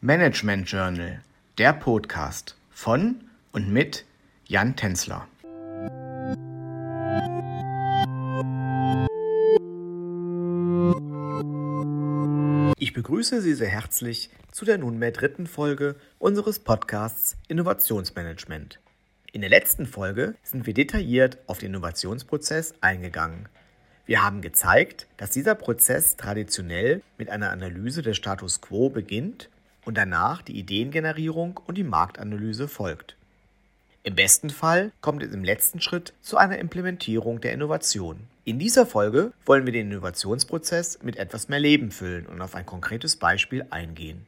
Management Journal, der Podcast von und mit Jan Tenzler. Ich begrüße Sie sehr herzlich zu der nunmehr dritten Folge unseres Podcasts Innovationsmanagement. In der letzten Folge sind wir detailliert auf den Innovationsprozess eingegangen. Wir haben gezeigt, dass dieser Prozess traditionell mit einer Analyse des Status quo beginnt und danach die Ideengenerierung und die Marktanalyse folgt. Im besten Fall kommt es im letzten Schritt zu einer Implementierung der Innovation. In dieser Folge wollen wir den Innovationsprozess mit etwas mehr Leben füllen und auf ein konkretes Beispiel eingehen.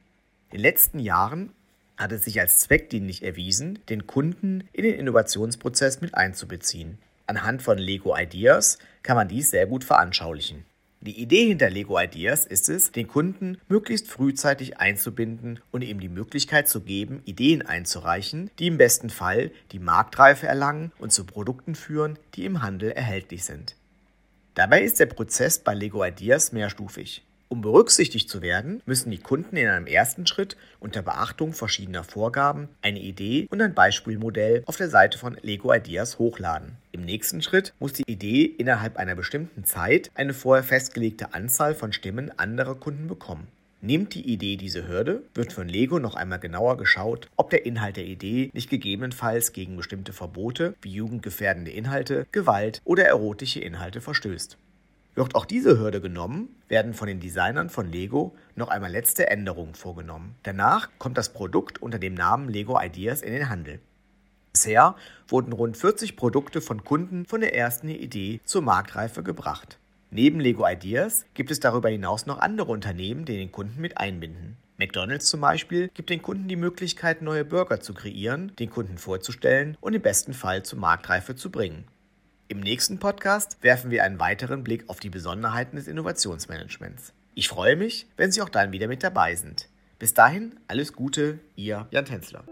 In den letzten Jahren hat es sich als zweckdienlich erwiesen, den Kunden in den Innovationsprozess mit einzubeziehen. Anhand von Lego Ideas kann man dies sehr gut veranschaulichen. Die Idee hinter Lego Ideas ist es, den Kunden möglichst frühzeitig einzubinden und ihm die Möglichkeit zu geben, Ideen einzureichen, die im besten Fall die Marktreife erlangen und zu Produkten führen, die im Handel erhältlich sind. Dabei ist der Prozess bei Lego Ideas mehrstufig. Um berücksichtigt zu werden, müssen die Kunden in einem ersten Schritt unter Beachtung verschiedener Vorgaben eine Idee und ein Beispielmodell auf der Seite von Lego Ideas hochladen. Im nächsten Schritt muss die Idee innerhalb einer bestimmten Zeit eine vorher festgelegte Anzahl von Stimmen anderer Kunden bekommen. Nimmt die Idee diese Hürde, wird von Lego noch einmal genauer geschaut, ob der Inhalt der Idee nicht gegebenenfalls gegen bestimmte Verbote wie jugendgefährdende Inhalte, Gewalt oder erotische Inhalte verstößt. Wird auch diese Hürde genommen, werden von den Designern von Lego noch einmal letzte Änderungen vorgenommen. Danach kommt das Produkt unter dem Namen Lego Ideas in den Handel. Bisher wurden rund 40 Produkte von Kunden von der ersten Idee zur Marktreife gebracht. Neben Lego Ideas gibt es darüber hinaus noch andere Unternehmen, die den Kunden mit einbinden. McDonald's zum Beispiel gibt den Kunden die Möglichkeit, neue Burger zu kreieren, den Kunden vorzustellen und im besten Fall zur Marktreife zu bringen. Im nächsten Podcast werfen wir einen weiteren Blick auf die Besonderheiten des Innovationsmanagements. Ich freue mich, wenn Sie auch dann wieder mit dabei sind. Bis dahin, alles Gute, Ihr Jan Tänzler.